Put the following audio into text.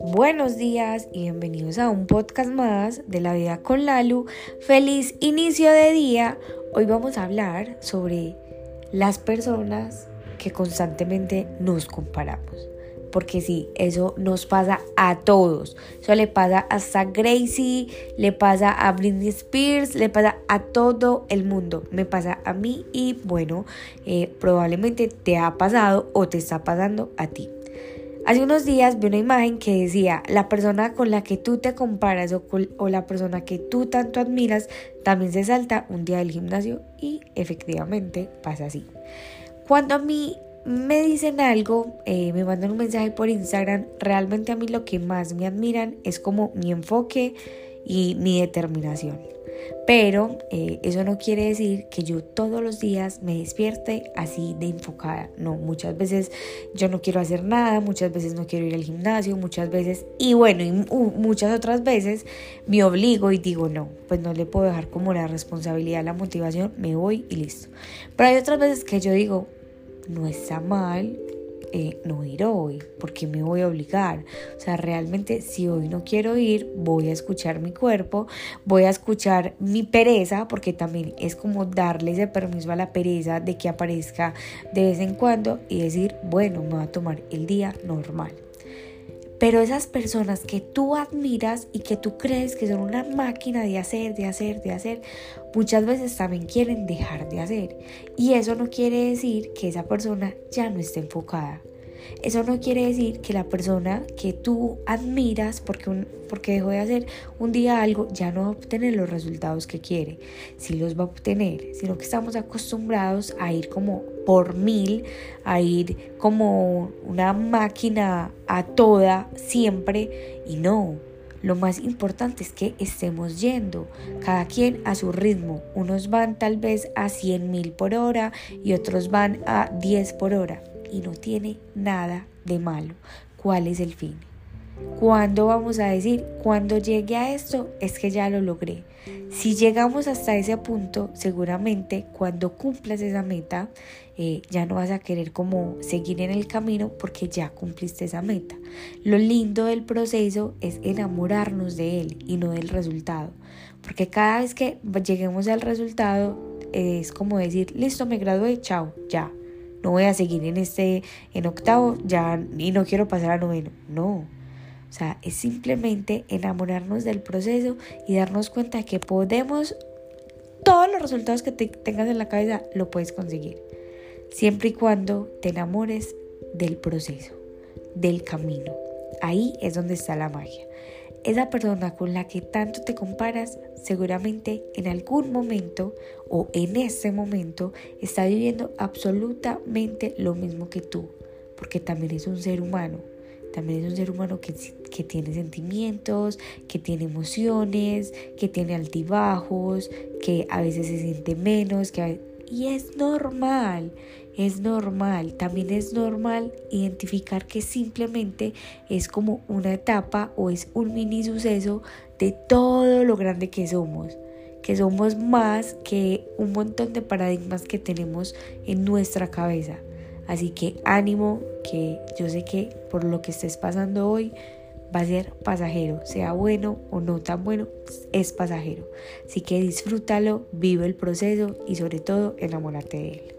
Buenos días y bienvenidos a un podcast más de la vida con Lalu. Feliz inicio de día. Hoy vamos a hablar sobre las personas que constantemente nos comparamos. Porque sí, eso nos pasa a todos. Eso le pasa hasta Gracie, le pasa a Britney Spears, le pasa a todo el mundo. Me pasa a mí y bueno, eh, probablemente te ha pasado o te está pasando a ti. Hace unos días vi una imagen que decía, la persona con la que tú te comparas o, la persona que tú tanto admiras también se salta un día del gimnasio y efectivamente pasa así. Cuando a mí me dicen algo, eh, me mandan un mensaje por Instagram, realmente a mí lo que más me admiran es como mi enfoque y mi determinación. Pero eh, eso no quiere decir que yo todos los días me despierte así de enfocada. No, muchas veces yo no quiero hacer nada, muchas veces no quiero ir al gimnasio, muchas veces, y bueno, y muchas otras veces me obligo y digo, no, pues no le puedo dejar como la responsabilidad, la motivación, me voy y listo. Pero hay otras veces que yo digo, no está mal, eh, no ir hoy, porque me voy a obligar. O sea, realmente si hoy no quiero ir, voy a escuchar mi cuerpo, voy a escuchar mi pereza, porque también es como darle ese permiso a la pereza de que aparezca de vez en cuando y decir, bueno, me voy a tomar el día normal. Pero esas personas que tú admiras y que tú crees que son una máquina de hacer, de hacer, de hacer, muchas veces también quieren dejar de hacer. Y eso no quiere decir que esa persona ya no esté enfocada. Eso no quiere decir que la persona que tú admiras porque, porque dejó de hacer un día algo ya no va a obtener los resultados que quiere. Sí los va a obtener, sino que estamos acostumbrados a ir como por mil, a ir como una máquina a toda siempre y no. Lo más importante es que estemos yendo, cada quien a su ritmo. Unos van tal vez a 100 mil por hora y otros van a 10 por hora y no tiene nada de malo. ¿Cuál es el fin? ¿Cuándo vamos a decir, cuando llegue a esto, es que ya lo logré? Si llegamos hasta ese punto, seguramente cuando cumplas esa meta, eh, ya no vas a querer como seguir en el camino porque ya cumpliste esa meta. Lo lindo del proceso es enamorarnos de él y no del resultado. Porque cada vez que lleguemos al resultado, es como decir, listo, me gradué, chao, ya, no voy a seguir en este, en octavo, ya, y no quiero pasar a noveno. No. O sea, es simplemente enamorarnos del proceso y darnos cuenta que podemos, todos los resultados que tengas en la cabeza, lo puedes conseguir. Siempre y cuando te enamores del proceso, del camino. Ahí es donde está la magia. Esa persona con la que tanto te comparas seguramente en algún momento o en ese momento está viviendo absolutamente lo mismo que tú, porque también es un ser humano, también es un ser humano que, que, tiene sentimientos, que tiene emociones, que tiene altibajos, que a veces se siente menos, que y es normal, es normal, también es normal identificar que simplemente es como una etapa o es un mini suceso de todo lo grande que somos, que somos más que un montón de paradigmas que tenemos en nuestra cabeza. Así que ánimo, que yo sé que por lo que estés pasando hoy va a ser pasajero, sea bueno o no tan bueno, es pasajero. Así que disfrútalo, vive el proceso y sobre todo enamórate de él.